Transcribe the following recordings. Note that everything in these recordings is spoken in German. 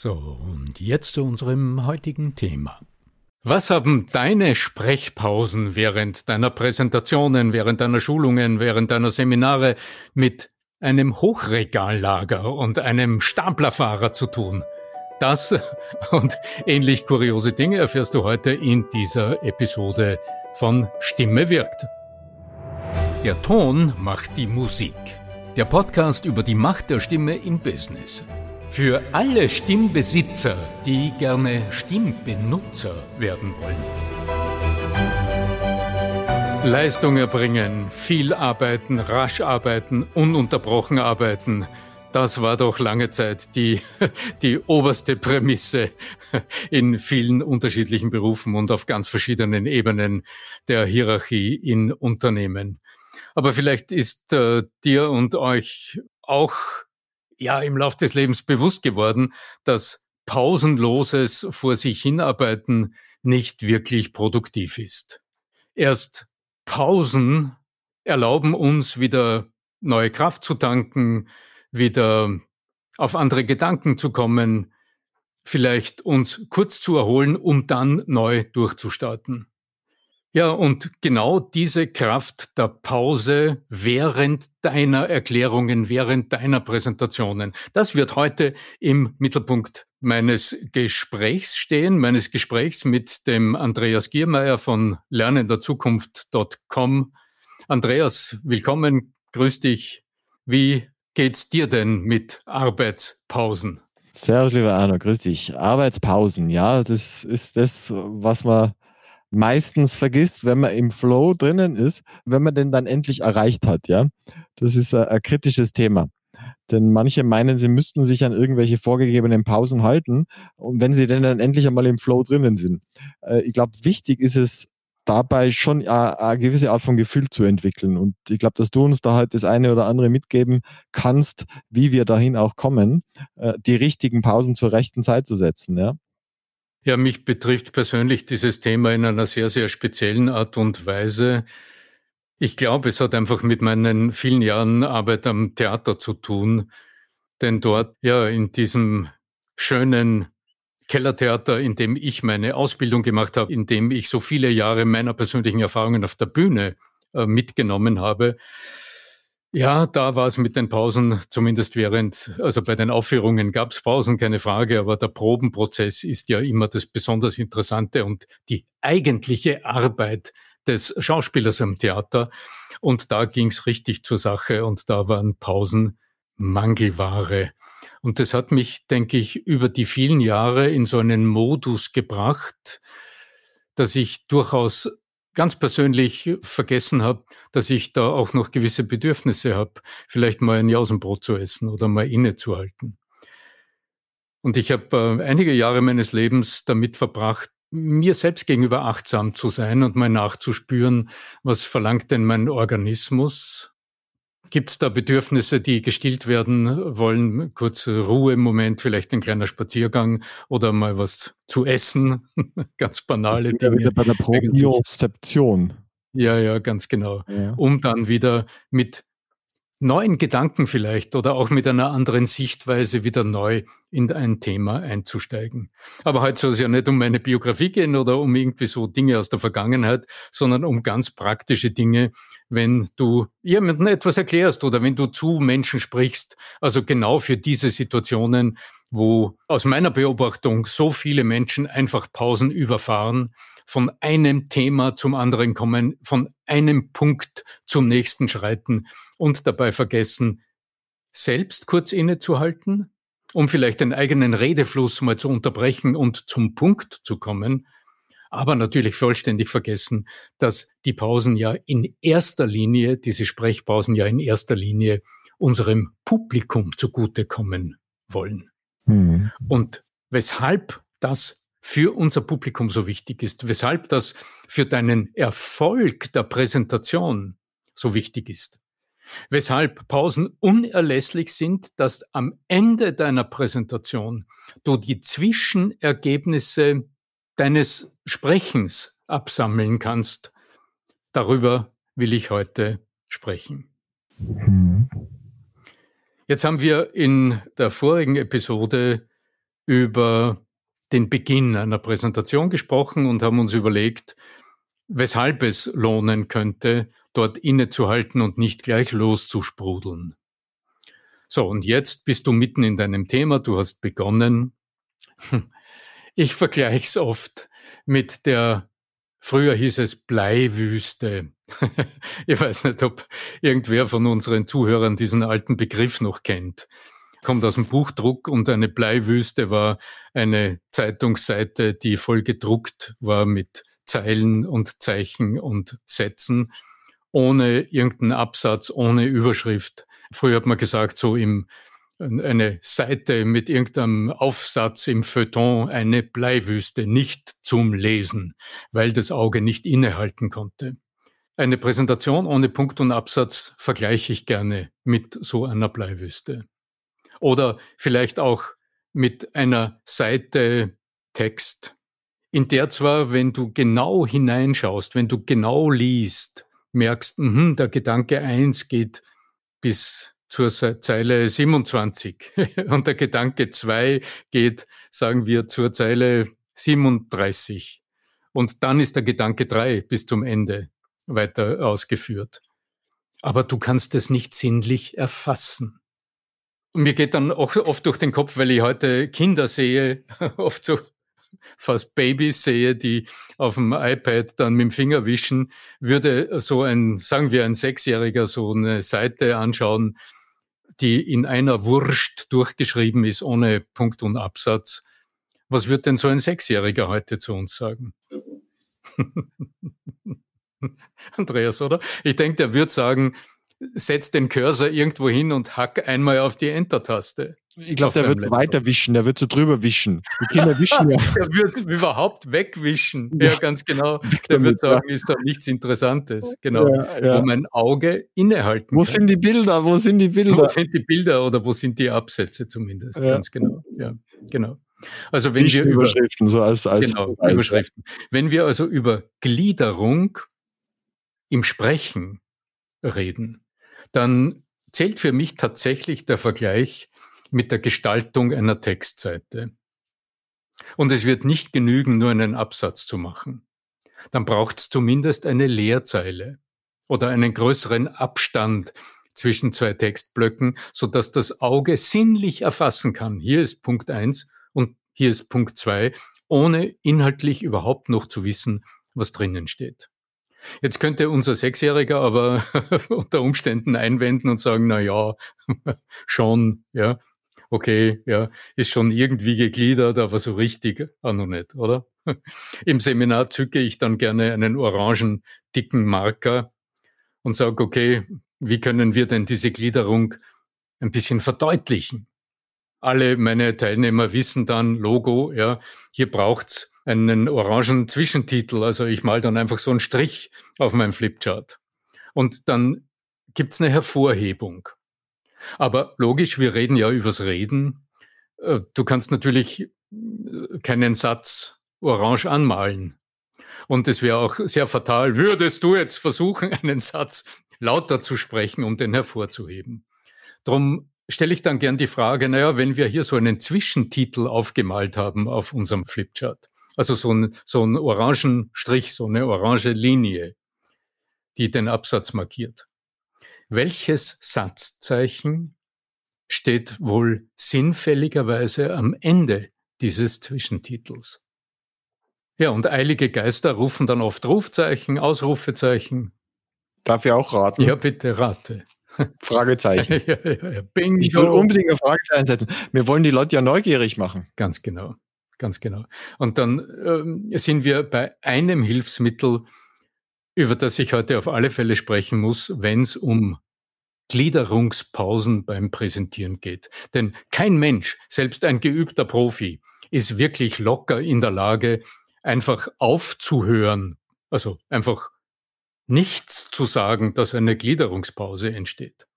So, und jetzt zu unserem heutigen Thema. Was haben deine Sprechpausen während deiner Präsentationen, während deiner Schulungen, während deiner Seminare mit einem Hochregallager und einem Staplerfahrer zu tun? Das und ähnlich kuriose Dinge erfährst du heute in dieser Episode von Stimme wirkt. Der Ton macht die Musik. Der Podcast über die Macht der Stimme im Business. Für alle Stimmbesitzer, die gerne Stimmbenutzer werden wollen. Leistung erbringen, viel arbeiten, rasch arbeiten, ununterbrochen arbeiten. Das war doch lange Zeit die, die oberste Prämisse in vielen unterschiedlichen Berufen und auf ganz verschiedenen Ebenen der Hierarchie in Unternehmen. Aber vielleicht ist äh, dir und euch auch ja im Lauf des Lebens bewusst geworden, dass pausenloses vor sich hinarbeiten nicht wirklich produktiv ist. Erst Pausen erlauben uns wieder neue Kraft zu tanken, wieder auf andere Gedanken zu kommen, vielleicht uns kurz zu erholen, um dann neu durchzustarten. Ja, und genau diese Kraft der Pause während deiner Erklärungen, während deiner Präsentationen, das wird heute im Mittelpunkt meines Gesprächs stehen, meines Gesprächs mit dem Andreas Giermeier von lernenderzukunft.com. Andreas, willkommen, grüß dich. Wie geht's dir denn mit Arbeitspausen? Servus, lieber Arno, grüß dich. Arbeitspausen, ja, das ist das, was man meistens vergisst, wenn man im Flow drinnen ist, wenn man den dann endlich erreicht hat, ja. Das ist ein, ein kritisches Thema. Denn manche meinen, sie müssten sich an irgendwelche vorgegebenen Pausen halten. Und wenn sie denn dann endlich einmal im Flow drinnen sind. Äh, ich glaube, wichtig ist es, dabei schon eine, eine gewisse Art von Gefühl zu entwickeln. Und ich glaube, dass du uns da halt das eine oder andere mitgeben kannst, wie wir dahin auch kommen, äh, die richtigen Pausen zur rechten Zeit zu setzen, ja. Ja, mich betrifft persönlich dieses Thema in einer sehr, sehr speziellen Art und Weise. Ich glaube, es hat einfach mit meinen vielen Jahren Arbeit am Theater zu tun. Denn dort, ja, in diesem schönen Kellertheater, in dem ich meine Ausbildung gemacht habe, in dem ich so viele Jahre meiner persönlichen Erfahrungen auf der Bühne äh, mitgenommen habe, ja, da war es mit den Pausen, zumindest während, also bei den Aufführungen gab es Pausen, keine Frage, aber der Probenprozess ist ja immer das besonders Interessante und die eigentliche Arbeit des Schauspielers am Theater. Und da ging es richtig zur Sache und da waren Pausen Mangelware. Und das hat mich, denke ich, über die vielen Jahre in so einen Modus gebracht, dass ich durchaus ganz persönlich vergessen habe, dass ich da auch noch gewisse Bedürfnisse habe, vielleicht mal ein Jausenbrot zu essen oder mal innezuhalten. Und ich habe äh, einige Jahre meines Lebens damit verbracht, mir selbst gegenüber achtsam zu sein und mal nachzuspüren, was verlangt denn mein Organismus, Gibt es da Bedürfnisse, die gestillt werden wollen? Kurze Ruhe im Moment, vielleicht ein kleiner Spaziergang oder mal was zu essen? ganz banale Dinge. Wieder bei der Propriozeption. Ja, ja, ganz genau. Ja. Um dann wieder mit neuen Gedanken vielleicht oder auch mit einer anderen Sichtweise wieder neu in ein Thema einzusteigen. Aber heute soll es ja nicht um meine Biografie gehen oder um irgendwie so Dinge aus der Vergangenheit, sondern um ganz praktische Dinge, wenn du jemandem etwas erklärst oder wenn du zu Menschen sprichst. Also genau für diese Situationen, wo aus meiner Beobachtung so viele Menschen einfach Pausen überfahren, von einem Thema zum anderen kommen, von einem Punkt zum nächsten schreiten und dabei vergessen, selbst kurz innezuhalten, um vielleicht den eigenen Redefluss mal zu unterbrechen und zum Punkt zu kommen, aber natürlich vollständig vergessen, dass die Pausen ja in erster Linie, diese Sprechpausen ja in erster Linie unserem Publikum zugutekommen wollen. Mhm. Und weshalb das für unser Publikum so wichtig ist, weshalb das für deinen Erfolg der Präsentation so wichtig ist. Weshalb Pausen unerlässlich sind, dass am Ende deiner Präsentation du die Zwischenergebnisse deines Sprechens absammeln kannst. Darüber will ich heute sprechen. Jetzt haben wir in der vorigen Episode über den Beginn einer Präsentation gesprochen und haben uns überlegt, weshalb es lohnen könnte, dort innezuhalten und nicht gleich loszusprudeln. So, und jetzt bist du mitten in deinem Thema, du hast begonnen. Ich vergleiche es oft mit der, früher hieß es Bleiwüste. ich weiß nicht, ob irgendwer von unseren Zuhörern diesen alten Begriff noch kennt kommt aus dem Buchdruck und eine Bleiwüste war eine Zeitungsseite, die voll gedruckt war mit Zeilen und Zeichen und Sätzen, ohne irgendeinen Absatz, ohne Überschrift. Früher hat man gesagt, so im eine Seite mit irgendeinem Aufsatz im Feuilleton, eine Bleiwüste, nicht zum Lesen, weil das Auge nicht innehalten konnte. Eine Präsentation ohne Punkt und Absatz vergleiche ich gerne mit so einer Bleiwüste. Oder vielleicht auch mit einer Seite Text, in der zwar, wenn du genau hineinschaust, wenn du genau liest, merkst, mh, der Gedanke eins geht bis zur Zeile 27 und der Gedanke zwei geht, sagen wir, zur Zeile 37. Und dann ist der Gedanke drei bis zum Ende weiter ausgeführt. Aber du kannst es nicht sinnlich erfassen. Mir geht dann auch oft durch den Kopf, weil ich heute Kinder sehe, oft so fast Babys sehe, die auf dem iPad dann mit dem Finger wischen, würde so ein, sagen wir ein Sechsjähriger so eine Seite anschauen, die in einer Wurst durchgeschrieben ist, ohne Punkt und Absatz. Was wird denn so ein Sechsjähriger heute zu uns sagen? Andreas, oder? Ich denke, der wird sagen, setz den Cursor irgendwo hin und hack einmal auf die Enter-Taste. Ich glaube, der wird weiter wischen, der wird so drüber wischen. Die Kinder wischen ja. der wird überhaupt wegwischen. Ja, ja ganz genau. Der wird sagen, ja. ist da nichts Interessantes. Genau. Ja, wo mein Auge innehalten Wo kann. sind die Bilder? Wo sind die Bilder? Wo sind die Bilder oder wo sind die Absätze zumindest? Ganz genau. Ja, genau. Also wenn wir über Überschriften, so als, als genau, Überschriften. Wenn wir also über Gliederung im Sprechen reden, dann zählt für mich tatsächlich der Vergleich mit der Gestaltung einer Textseite. Und es wird nicht genügen, nur einen Absatz zu machen. Dann braucht es zumindest eine Leerzeile oder einen größeren Abstand zwischen zwei Textblöcken, so dass das Auge sinnlich erfassen kann. Hier ist Punkt eins und hier ist Punkt zwei, ohne inhaltlich überhaupt noch zu wissen, was drinnen steht. Jetzt könnte unser Sechsjähriger aber unter Umständen einwenden und sagen, na ja, schon, ja, okay, ja, ist schon irgendwie gegliedert, aber so richtig auch noch nicht, oder? Im Seminar zücke ich dann gerne einen orangen, dicken Marker und sage, okay, wie können wir denn diese Gliederung ein bisschen verdeutlichen? Alle meine Teilnehmer wissen dann, Logo, ja, hier braucht's einen orangen Zwischentitel. Also ich mal dann einfach so einen Strich auf meinem Flipchart. Und dann gibt's eine Hervorhebung. Aber logisch, wir reden ja übers Reden. Äh, du kannst natürlich äh, keinen Satz orange anmalen. Und es wäre auch sehr fatal, würdest du jetzt versuchen, einen Satz lauter zu sprechen, um den hervorzuheben. Drum stelle ich dann gern die Frage, naja, wenn wir hier so einen Zwischentitel aufgemalt haben auf unserem Flipchart, also so ein, so ein orangen Strich, so eine orange Linie, die den Absatz markiert. Welches Satzzeichen steht wohl sinnfälligerweise am Ende dieses Zwischentitels? Ja, und eilige Geister rufen dann oft Rufzeichen, Ausrufezeichen. Darf ich auch raten? Ja, bitte rate. Fragezeichen. ja, ja, ja. Bingo. Ich will unbedingt ein Fragezeichen setzen. Wir wollen die Leute ja neugierig machen. Ganz genau, ganz genau. Und dann ähm, sind wir bei einem Hilfsmittel, über das ich heute auf alle Fälle sprechen muss, wenn es um Gliederungspausen beim Präsentieren geht. Denn kein Mensch, selbst ein geübter Profi, ist wirklich locker in der Lage, einfach aufzuhören, also einfach nichts zu sagen, dass eine Gliederungspause entsteht.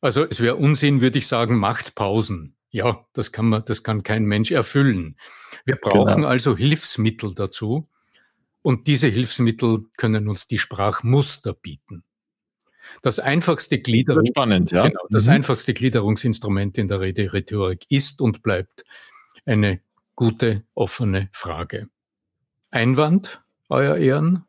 Also es wäre Unsinn, würde ich sagen, macht Pausen. Ja, das kann man, das kann kein Mensch erfüllen. Wir brauchen genau. also Hilfsmittel dazu. Und diese Hilfsmittel können uns die Sprachmuster bieten. Das einfachste Gliederung, spannend, ja. Genau, das mhm. einfachste Gliederungsinstrument in der Rede-Rhetorik ist und bleibt eine gute, offene Frage. Einwand, Euer Ehren?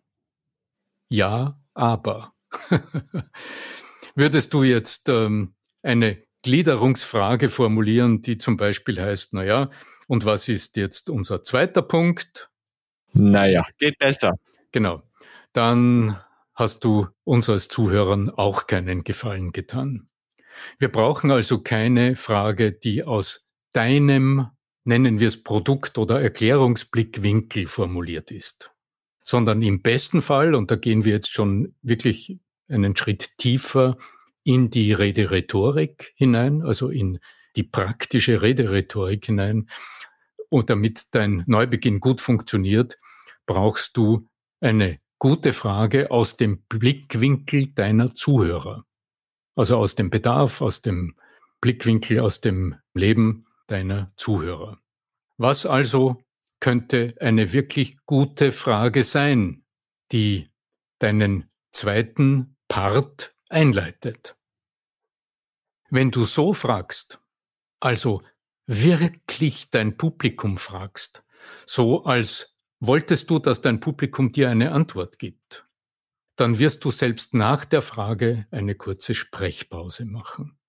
Ja, aber. Würdest du jetzt ähm, eine Gliederungsfrage formulieren, die zum Beispiel heißt, naja, und was ist jetzt unser zweiter Punkt? Naja, geht besser. Genau. Dann hast du uns als Zuhörern auch keinen Gefallen getan. Wir brauchen also keine Frage, die aus deinem, nennen wir es Produkt- oder Erklärungsblickwinkel formuliert ist sondern im besten Fall, und da gehen wir jetzt schon wirklich einen Schritt tiefer in die Rederhetorik hinein, also in die praktische Rederhetorik hinein, und damit dein Neubeginn gut funktioniert, brauchst du eine gute Frage aus dem Blickwinkel deiner Zuhörer. Also aus dem Bedarf, aus dem Blickwinkel, aus dem Leben deiner Zuhörer. Was also könnte eine wirklich gute Frage sein, die deinen zweiten Part einleitet. Wenn du so fragst, also wirklich dein Publikum fragst, so als wolltest du, dass dein Publikum dir eine Antwort gibt, dann wirst du selbst nach der Frage eine kurze Sprechpause machen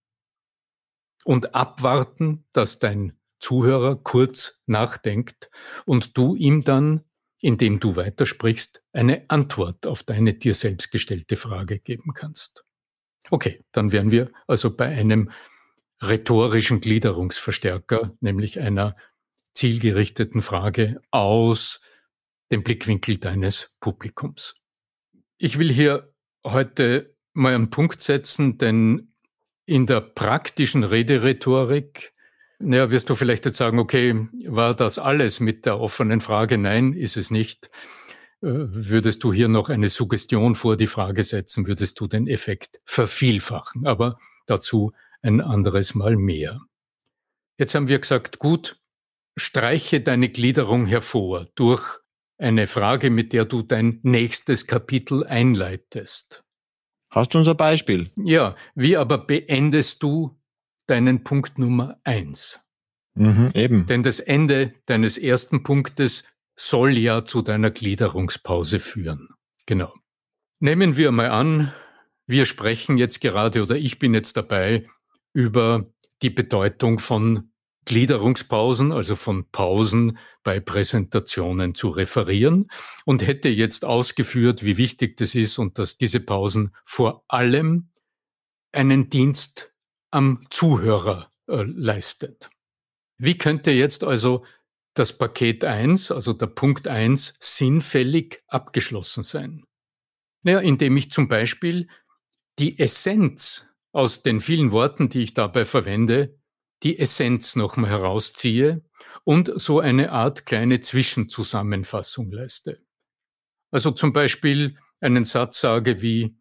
und abwarten, dass dein Zuhörer kurz nachdenkt und du ihm dann, indem du weitersprichst, eine Antwort auf deine dir selbst gestellte Frage geben kannst. Okay, dann wären wir also bei einem rhetorischen Gliederungsverstärker, nämlich einer zielgerichteten Frage aus dem Blickwinkel deines Publikums. Ich will hier heute mal einen Punkt setzen, denn in der praktischen Rederhetorik naja, wirst du vielleicht jetzt sagen, okay, war das alles mit der offenen Frage? Nein, ist es nicht. Äh, würdest du hier noch eine Suggestion vor die Frage setzen, würdest du den Effekt vervielfachen. Aber dazu ein anderes Mal mehr. Jetzt haben wir gesagt, gut, streiche deine Gliederung hervor durch eine Frage, mit der du dein nächstes Kapitel einleitest. Hast du unser Beispiel? Ja, wie aber beendest du deinen Punkt Nummer eins. Mhm, eben. Denn das Ende deines ersten Punktes soll ja zu deiner Gliederungspause führen. Genau. Nehmen wir mal an, wir sprechen jetzt gerade oder ich bin jetzt dabei über die Bedeutung von Gliederungspausen, also von Pausen bei Präsentationen zu referieren und hätte jetzt ausgeführt, wie wichtig das ist und dass diese Pausen vor allem einen Dienst am Zuhörer äh, leistet. Wie könnte jetzt also das Paket 1, also der Punkt 1, sinnfällig abgeschlossen sein? Naja, indem ich zum Beispiel die Essenz aus den vielen Worten, die ich dabei verwende, die Essenz nochmal herausziehe und so eine Art kleine Zwischenzusammenfassung leiste. Also zum Beispiel einen Satz sage wie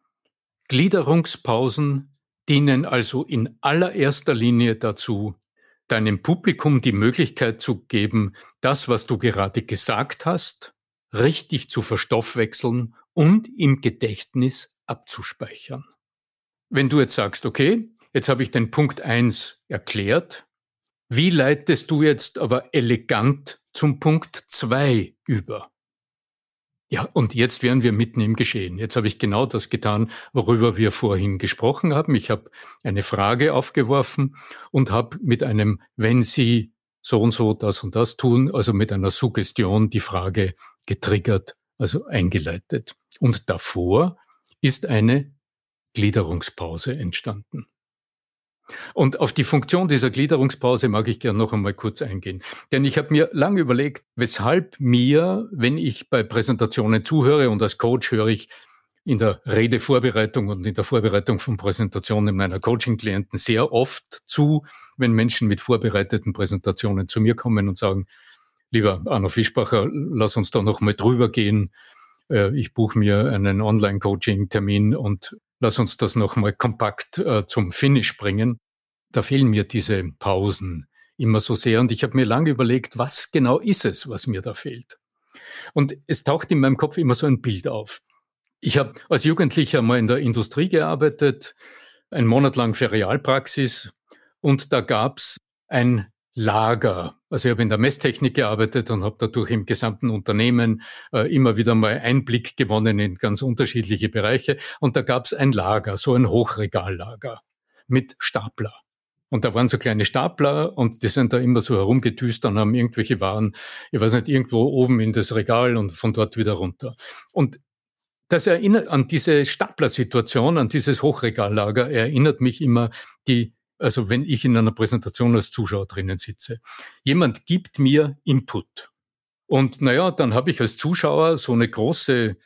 Gliederungspausen dienen also in allererster Linie dazu, deinem Publikum die Möglichkeit zu geben, das, was du gerade gesagt hast, richtig zu verstoffwechseln und im Gedächtnis abzuspeichern. Wenn du jetzt sagst, okay, jetzt habe ich den Punkt eins erklärt, wie leitest du jetzt aber elegant zum Punkt zwei über? Ja, und jetzt wären wir mitten im Geschehen. Jetzt habe ich genau das getan, worüber wir vorhin gesprochen haben. Ich habe eine Frage aufgeworfen und habe mit einem, wenn Sie so und so das und das tun, also mit einer Suggestion die Frage getriggert, also eingeleitet. Und davor ist eine Gliederungspause entstanden. Und auf die Funktion dieser Gliederungspause mag ich gerne noch einmal kurz eingehen. Denn ich habe mir lange überlegt, weshalb mir, wenn ich bei Präsentationen zuhöre und als Coach höre ich in der Redevorbereitung und in der Vorbereitung von Präsentationen meiner Coaching-Klienten sehr oft zu, wenn Menschen mit vorbereiteten Präsentationen zu mir kommen und sagen, lieber Arno Fischbacher, lass uns da noch mal drüber gehen. Äh, ich buche mir einen Online-Coaching-Termin und lass uns das nochmal kompakt äh, zum Finish bringen. Da fehlen mir diese Pausen immer so sehr und ich habe mir lange überlegt, was genau ist es, was mir da fehlt. Und es taucht in meinem Kopf immer so ein Bild auf. Ich habe als Jugendlicher mal in der Industrie gearbeitet, einen Monat lang Ferialpraxis und da gab's ein Lager. Also ich habe in der Messtechnik gearbeitet und habe dadurch im gesamten Unternehmen äh, immer wieder mal Einblick gewonnen in ganz unterschiedliche Bereiche. Und da gab es ein Lager, so ein Hochregallager mit Stapler. Und da waren so kleine Stapler und die sind da immer so herumgedüst und haben irgendwelche Waren, ich weiß nicht, irgendwo oben in das Regal und von dort wieder runter. Und das erinnert an diese Staplersituation, an dieses Hochregallager, erinnert mich immer die also wenn ich in einer Präsentation als Zuschauer drinnen sitze. Jemand gibt mir Input. Und naja, dann habe ich als Zuschauer so eine große,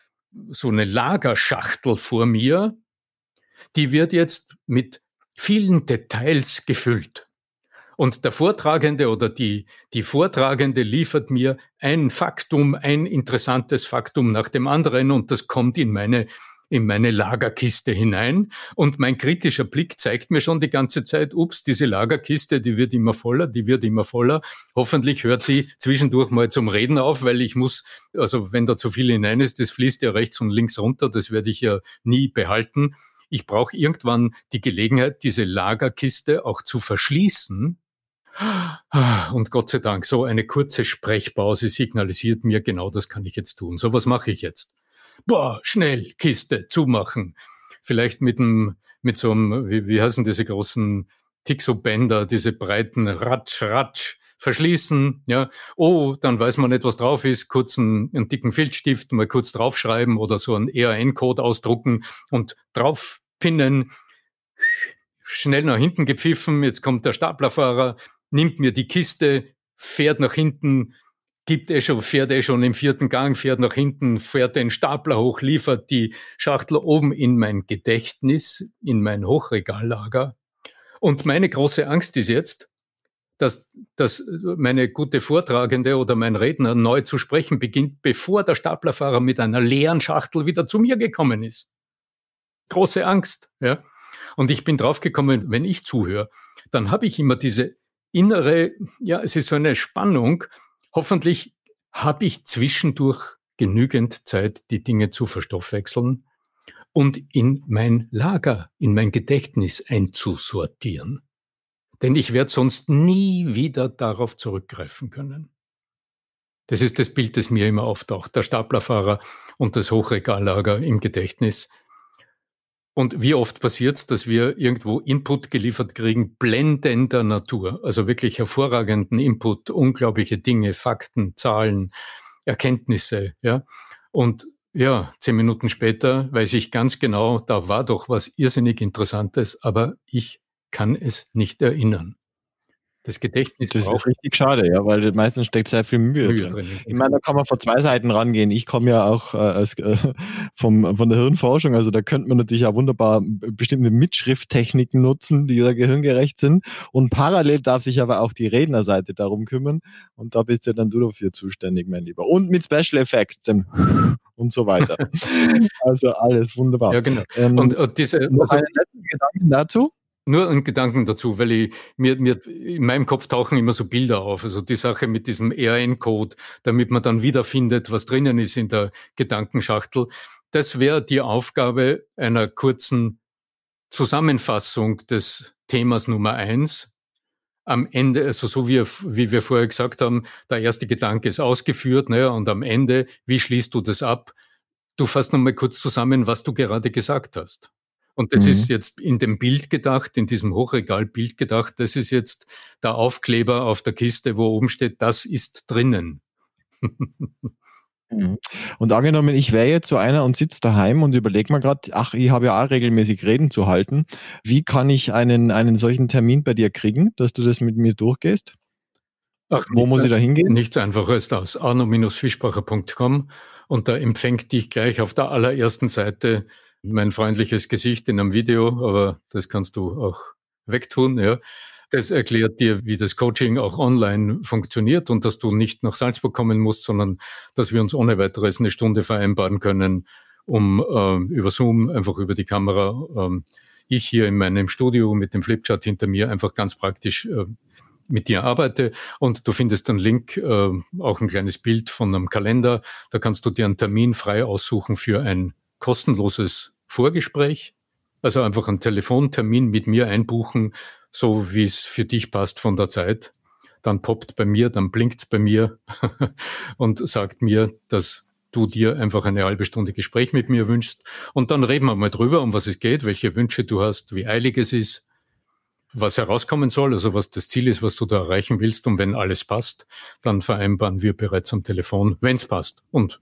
so eine Lagerschachtel vor mir, die wird jetzt mit vielen Details gefüllt. Und der Vortragende oder die, die Vortragende liefert mir ein Faktum, ein interessantes Faktum nach dem anderen und das kommt in meine in meine Lagerkiste hinein. Und mein kritischer Blick zeigt mir schon die ganze Zeit, ups, diese Lagerkiste, die wird immer voller, die wird immer voller. Hoffentlich hört sie zwischendurch mal zum Reden auf, weil ich muss, also wenn da zu viel hinein ist, das fließt ja rechts und links runter, das werde ich ja nie behalten. Ich brauche irgendwann die Gelegenheit, diese Lagerkiste auch zu verschließen. Und Gott sei Dank, so eine kurze Sprechpause signalisiert mir, genau das kann ich jetzt tun. So was mache ich jetzt boah, schnell, Kiste, zumachen. Vielleicht mit einem, mit so einem, wie, wie heißen diese großen Tixo-Bänder, diese breiten Ratsch, Ratsch, verschließen, ja. Oh, dann weiß man nicht, was drauf ist, kurz einen, einen dicken Filzstift mal kurz draufschreiben oder so einen ERN-Code ausdrucken und draufpinnen. Schnell nach hinten gepfiffen, jetzt kommt der Staplerfahrer, nimmt mir die Kiste, fährt nach hinten, gibt eh schon, fährt eh schon im vierten Gang, fährt nach hinten, fährt den Stapler hoch, liefert die Schachtel oben in mein Gedächtnis, in mein Hochregallager. Und meine große Angst ist jetzt, dass, dass meine gute Vortragende oder mein Redner neu zu sprechen beginnt, bevor der Staplerfahrer mit einer leeren Schachtel wieder zu mir gekommen ist. Große Angst, ja. Und ich bin draufgekommen, wenn ich zuhöre, dann habe ich immer diese innere, ja, es ist so eine Spannung, Hoffentlich habe ich zwischendurch genügend Zeit, die Dinge zu verstoffwechseln und in mein Lager, in mein Gedächtnis einzusortieren. Denn ich werde sonst nie wieder darauf zurückgreifen können. Das ist das Bild, das mir immer auftaucht. Der Staplerfahrer und das Hochregallager im Gedächtnis. Und wie oft passiert es, dass wir irgendwo Input geliefert kriegen, blendender Natur, also wirklich hervorragenden Input, unglaubliche Dinge, Fakten, Zahlen, Erkenntnisse, ja. Und ja, zehn Minuten später weiß ich ganz genau, da war doch was irrsinnig Interessantes, aber ich kann es nicht erinnern. Das Gedächtnis Das ist richtig schade, ja, weil meistens steckt sehr viel Mühe, Mühe drin. drin. Ich meine, da kann man von zwei Seiten rangehen. Ich komme ja auch äh, als, äh, vom, von der Hirnforschung, also da könnte man natürlich auch wunderbar bestimmte Mitschrifttechniken nutzen, die da gehirngerecht sind. Und parallel darf sich aber auch die Rednerseite darum kümmern. Und da bist ja dann du dafür zuständig, mein Lieber. Und mit Special Effects und so weiter. also alles wunderbar. Ja, genau. Ähm, und, und diese, also, einen letzten Gedanken dazu? Nur ein Gedanken dazu, weil ich, mir, mir in meinem Kopf tauchen immer so Bilder auf. Also die Sache mit diesem ERN-Code, damit man dann wiederfindet, was drinnen ist in der Gedankenschachtel. das wäre die Aufgabe einer kurzen Zusammenfassung des Themas Nummer eins. Am Ende, also so wie, wie wir vorher gesagt haben, der erste Gedanke ist ausgeführt, ne, und am Ende, wie schließt du das ab? Du fasst nochmal kurz zusammen, was du gerade gesagt hast. Und das mhm. ist jetzt in dem Bild gedacht, in diesem Hochregalbild gedacht, das ist jetzt der Aufkleber auf der Kiste, wo oben steht, das ist drinnen. Mhm. Und angenommen, ich wäre jetzt so einer und sitze daheim und überlege mal gerade, ach, ich habe ja auch regelmäßig Reden zu halten. Wie kann ich einen, einen solchen Termin bei dir kriegen, dass du das mit mir durchgehst? Ach, Wo muss ich da hingehen? Nichts einfacher als das. arno-fischbacher.com und da empfängt dich gleich auf der allerersten Seite mein freundliches Gesicht in einem Video, aber das kannst du auch wegtun, ja. Das erklärt dir, wie das Coaching auch online funktioniert und dass du nicht nach Salzburg kommen musst, sondern dass wir uns ohne weiteres eine Stunde vereinbaren können, um äh, über Zoom, einfach über die Kamera, äh, ich hier in meinem Studio mit dem Flipchart hinter mir einfach ganz praktisch äh, mit dir arbeite und du findest einen Link, äh, auch ein kleines Bild von einem Kalender. Da kannst du dir einen Termin frei aussuchen für ein kostenloses Vorgespräch. Also einfach einen Telefontermin mit mir einbuchen so wie es für dich passt von der Zeit. Dann poppt bei mir, dann blinkt's bei mir und sagt mir, dass du dir einfach eine halbe Stunde Gespräch mit mir wünschst. Und dann reden wir mal drüber, um was es geht, welche Wünsche du hast, wie eilig es ist, was herauskommen soll, also was das Ziel ist, was du da erreichen willst. Und wenn alles passt, dann vereinbaren wir bereits am Telefon, wenn es passt. Und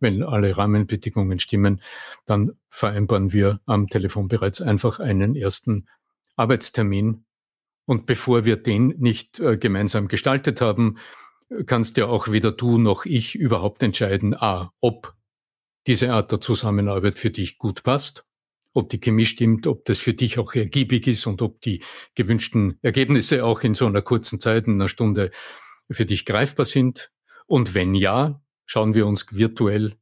wenn alle Rahmenbedingungen stimmen, dann vereinbaren wir am Telefon bereits einfach einen ersten Arbeitstermin und bevor wir den nicht äh, gemeinsam gestaltet haben, kannst ja auch weder du noch ich überhaupt entscheiden, a, ob diese Art der Zusammenarbeit für dich gut passt, ob die Chemie stimmt, ob das für dich auch ergiebig ist und ob die gewünschten Ergebnisse auch in so einer kurzen Zeit, in einer Stunde für dich greifbar sind. Und wenn ja, schauen wir uns virtuell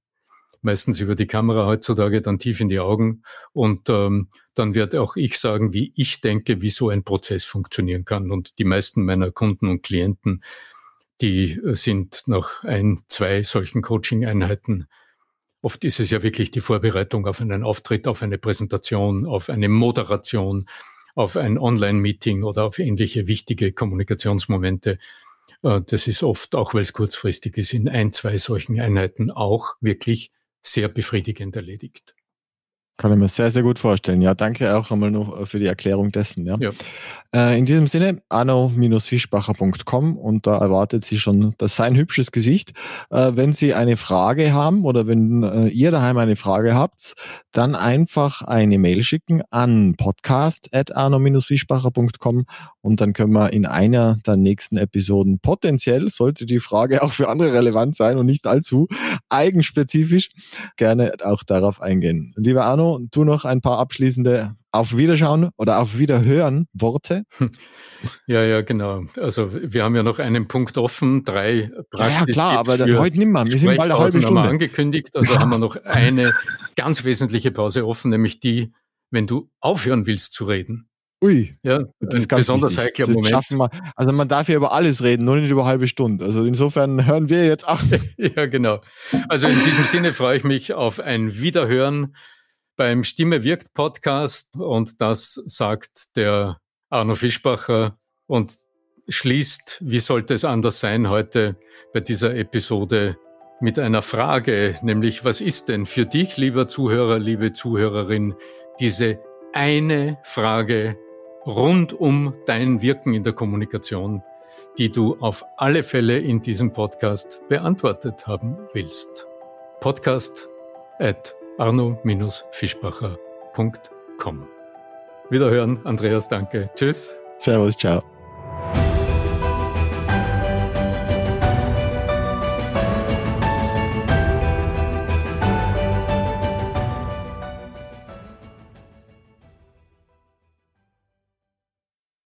meistens über die Kamera heutzutage, dann tief in die Augen. Und ähm, dann werde auch ich sagen, wie ich denke, wie so ein Prozess funktionieren kann. Und die meisten meiner Kunden und Klienten, die äh, sind nach ein, zwei solchen Coaching-Einheiten Oft ist es ja wirklich die Vorbereitung auf einen Auftritt, auf eine Präsentation, auf eine Moderation, auf ein Online-Meeting oder auf ähnliche wichtige Kommunikationsmomente. Äh, das ist oft, auch weil es kurzfristig ist, in ein, zwei solchen Einheiten auch wirklich sehr befriedigend erledigt. Kann ich mir sehr, sehr gut vorstellen. Ja, danke auch einmal noch für die Erklärung dessen. Ja. ja. Äh, in diesem Sinne, anno-fischbacher.com und da erwartet Sie schon das sein hübsches Gesicht. Äh, wenn Sie eine Frage haben oder wenn äh, ihr daheim eine Frage habt, dann einfach eine Mail schicken an podcast.arno-fischbacher.com und dann können wir in einer der nächsten Episoden potenziell, sollte die Frage auch für andere relevant sein und nicht allzu eigenspezifisch, gerne auch darauf eingehen. Lieber Arno, du noch ein paar abschließende auf Wiederschauen oder auf Wiederhören Worte? Ja, ja, genau. Also wir haben ja noch einen Punkt offen, drei praktisch. Ja, klar, aber dann heute nimmer. Wir sind bald eine halbe Stunde. Haben wir angekündigt, also haben wir noch eine ganz wesentliche Pause offen, nämlich die, wenn du aufhören willst zu reden. Ui, ja, das ist ganz besonders heikler das Moment. Schaffen wir. Also man darf ja über alles reden, nur nicht über halbe Stunde. Also insofern hören wir jetzt auch. ja, genau. Also in diesem Sinne freue ich mich auf ein Wiederhören beim Stimme wirkt Podcast und das sagt der Arno Fischbacher und schließt, wie sollte es anders sein heute bei dieser Episode mit einer Frage, nämlich was ist denn für dich, lieber Zuhörer, liebe Zuhörerin, diese eine Frage rund um dein Wirken in der Kommunikation, die du auf alle Fälle in diesem Podcast beantwortet haben willst. Podcast at arno-fischbacher.com. Wiederhören, Andreas, danke. Tschüss. Servus, ciao.